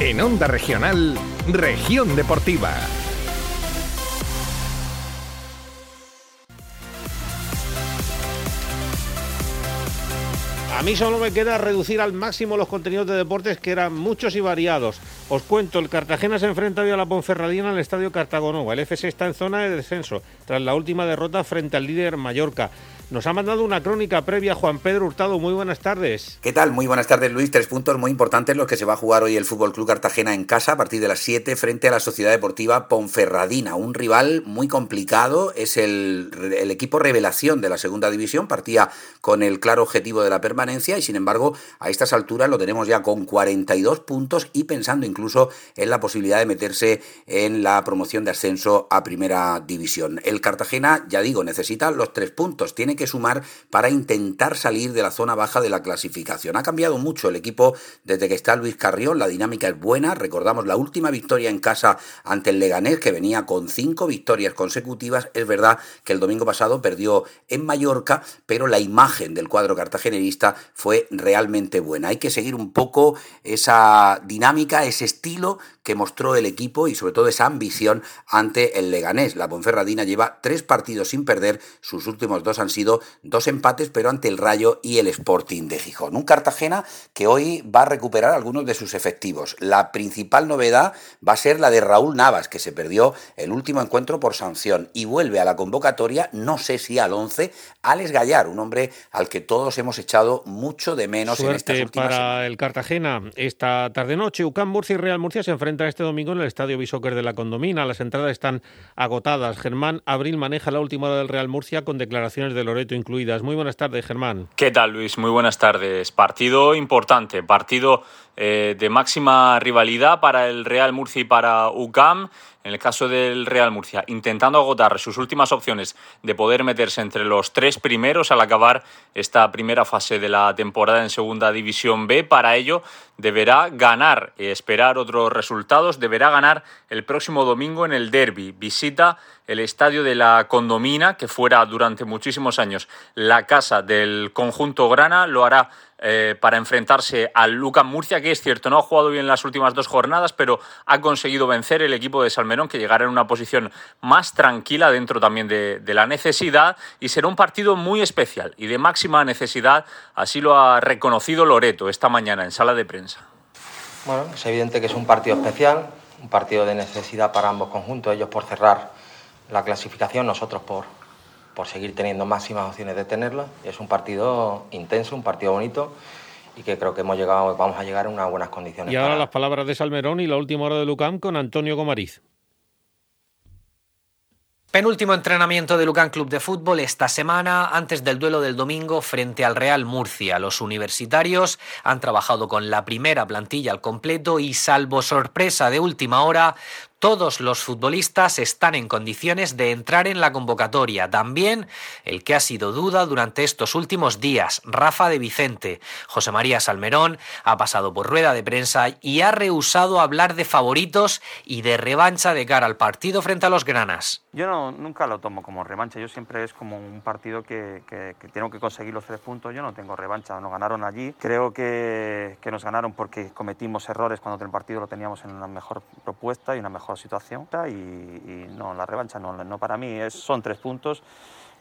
En Onda Regional, Región Deportiva. A mí solo me queda reducir al máximo los contenidos de deportes que eran muchos y variados. Os cuento, el Cartagena se enfrenta hoy a la Ponferradina en el Estadio Cartagonova. El FC está en zona de descenso tras la última derrota frente al líder Mallorca. Nos ha mandado una crónica previa Juan Pedro Hurtado. Muy buenas tardes. ¿Qué tal? Muy buenas tardes, Luis. Tres puntos muy importantes los que se va a jugar hoy el Fútbol Club Cartagena en casa a partir de las 7 frente a la Sociedad Deportiva Ponferradina. Un rival muy complicado. Es el, equipo revelación de la segunda división. Partía con el claro objetivo de la permanencia y, sin embargo, a estas alturas lo tenemos ya con 42 puntos y pensando incluso en la posibilidad de meterse en la promoción de ascenso a primera división. El Cartagena, ya digo, necesita los tres puntos. Tiene sumar para intentar salir de la zona baja de la clasificación. Ha cambiado mucho el equipo desde que está Luis Carrión, la dinámica es buena, recordamos la última victoria en casa ante el Leganés que venía con cinco victorias consecutivas, es verdad que el domingo pasado perdió en Mallorca, pero la imagen del cuadro cartagenerista fue realmente buena. Hay que seguir un poco esa dinámica, ese estilo que mostró el equipo y sobre todo esa ambición ante el Leganés. La Ponferradina lleva tres partidos sin perder, sus últimos dos han sido dos empates, pero ante el Rayo y el Sporting de Gijón. Un Cartagena que hoy va a recuperar algunos de sus efectivos. La principal novedad va a ser la de Raúl Navas, que se perdió el último encuentro por sanción y vuelve a la convocatoria, no sé si al 11, Alex Gallar, un hombre al que todos hemos echado mucho de menos en estas últimas para el Cartagena. Esta tarde-noche, UCAM Murcia y Real Murcia se enfrentan este domingo en el Estadio Bisóquer de la Condomina. Las entradas están agotadas. Germán Abril maneja la última hora del Real Murcia con declaraciones de Incluidas. Muy buenas tardes, Germán. ¿Qué tal, Luis? Muy buenas tardes. Partido importante, partido eh, de máxima rivalidad para el Real Murcia y para UCAM en el caso del Real Murcia, intentando agotar sus últimas opciones de poder meterse entre los tres primeros al acabar esta primera fase de la temporada en Segunda División B. Para ello, deberá ganar, y esperar otros resultados, deberá ganar el próximo domingo en el Derby. Visita el estadio de la Condomina, que fuera durante muchísimos años la casa del conjunto Grana, lo hará eh, para enfrentarse al Lucas Murcia, que es cierto, no ha jugado bien las últimas dos jornadas, pero ha conseguido vencer el equipo de Salmerón, que llegará en una posición más tranquila dentro también de, de la necesidad, y será un partido muy especial y de máxima necesidad, así lo ha reconocido Loreto esta mañana en sala de prensa. Bueno, es evidente que es un partido especial, un partido de necesidad para ambos conjuntos, ellos por cerrar la clasificación, nosotros por, por seguir teniendo máximas opciones de tenerla. Es un partido intenso, un partido bonito y que creo que hemos llegado, vamos a llegar en unas buenas condiciones. Y ahora las palabras de Salmerón y la última hora de Lucam con Antonio Gomariz. Penúltimo entrenamiento de Lucan Club de Fútbol esta semana antes del duelo del domingo frente al Real Murcia. Los universitarios han trabajado con la primera plantilla al completo y salvo sorpresa de última hora, todos los futbolistas están en condiciones de entrar en la convocatoria. También el que ha sido duda durante estos últimos días, Rafa de Vicente. José María Salmerón ha pasado por rueda de prensa y ha rehusado hablar de favoritos y de revancha de cara al partido frente a los Granas. Yo nunca lo tomo como revancha, yo siempre es como un partido que, que, tengo que conseguir los tres puntos, yo no tengo revancha, nos ganaron allí, creo que nos ganaron porque cometimos errores cuando el partido lo teníamos en una mejor propuesta y una mejor situación y, no, la revancha no, no para mí, es, son tres puntos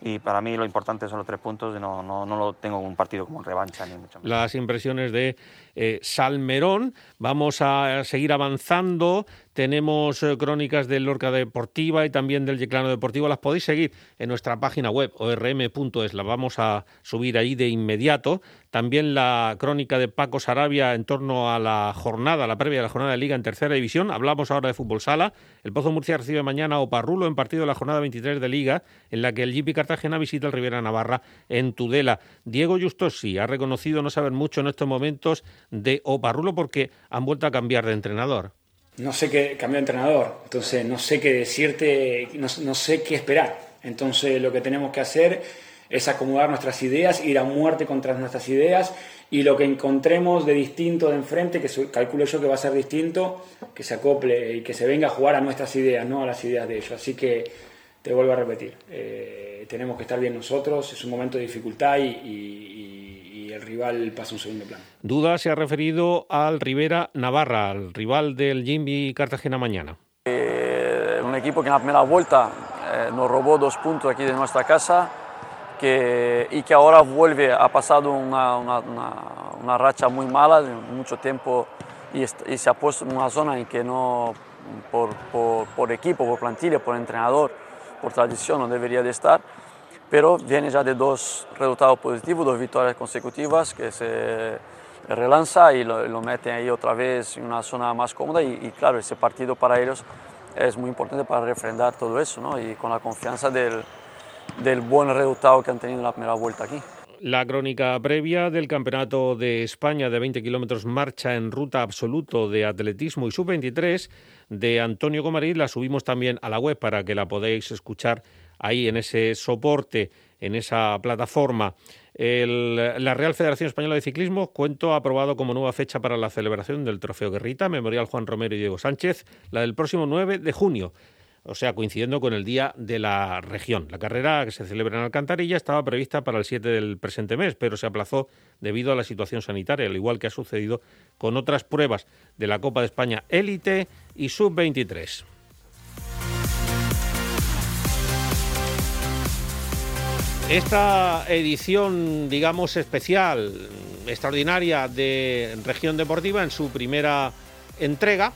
y para mí lo importante son los tres puntos y no, no, no lo tengo un partido como revancha ni mucho menos. Las impresiones de eh, Salmerón, vamos a seguir avanzando, tenemos eh, crónicas del Lorca Deportiva y también del Yeclano Deportivo, las podéis seguir en nuestra página web orm.es, las vamos a subir ahí de inmediato. También la crónica de Paco Sarabia en torno a la jornada, la previa de la jornada de Liga en Tercera División. Hablamos ahora de fútbol sala. El Pozo Murcia recibe mañana Oparrulo en partido de la jornada 23 de Liga, en la que el GP Cartagena visita el Rivera Navarra en Tudela. Diego Justosi ha reconocido no saber mucho en estos momentos de Oparrulo porque han vuelto a cambiar de entrenador no sé qué cambió de entrenador, entonces no sé qué decirte, no, no, sé qué esperar. Entonces lo que tenemos que hacer es acomodar nuestras ideas, ir a muerte contra nuestras ideas y lo que encontremos de distinto de enfrente, que calculo yo que va a ser distinto, que se acople y que se venga a jugar a nuestras ideas, no a las ideas de ellos. Así que te vuelvo a repetir, eh, tenemos que estar bien nosotros, es un momento de dificultad y, y, rival pasa a un segundo plano. Duda se ha referido al Rivera Navarra, al rival del Jimmy Cartagena mañana. Eh, un equipo que en la primera vuelta eh, nos robó dos puntos aquí de nuestra casa que, y que ahora vuelve, ha pasado una, una, una, racha muy mala de mucho tiempo y, y, se ha puesto en una zona en que no, por, por, por equipo, por plantilla, por entrenador, por tradición no debería de estar pero viene ya de dos resultados positivos, dos victorias consecutivas que se relanza y lo, lo mete ahí otra vez en una zona más cómoda y, y, claro, ese partido para ellos es muy importante para refrendar todo eso ¿no? y con la confianza del, del buen resultado que han tenido en la primera vuelta aquí. La crónica previa del Campeonato de España de 20 kilómetros marcha en ruta absoluto de atletismo y sub-23 de Antonio Comarí la subimos también a la web para que la podáis escuchar ahí en ese soporte, en esa plataforma. la Real Federación Española de Ciclismo, cuento aprobado como nueva fecha para la celebración del Trofeo Guerrita, Memorial Juan Romero y Diego Sánchez, la del próximo 9 de junio o sea, coincidiendo con el día de la región. La carrera que se celebra en Alcantarilla estaba prevista para el 7 del presente mes, pero se aplazó debido a la situación sanitaria, al igual que ha sucedido con otras pruebas de la Copa de España Élite y Sub-23. Esta edición, digamos, especial, extraordinaria de Región Deportiva en su primera entrega,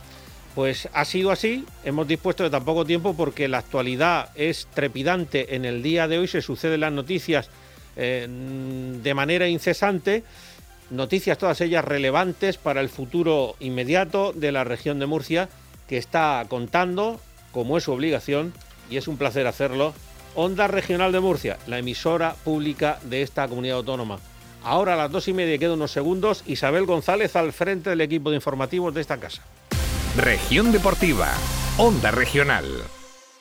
pues ha sido así, hemos dispuesto de tan poco tiempo porque la actualidad es trepidante en el día de hoy, se suceden las noticias eh, de manera incesante, noticias todas ellas relevantes para el futuro inmediato de la región de Murcia, que está contando, como es su obligación, y es un placer hacerlo, Onda Regional de Murcia, la emisora pública de esta comunidad autónoma. Ahora a las dos y media quedan unos segundos, Isabel González al frente del equipo de informativos de esta casa. Región Deportiva, Onda Regional.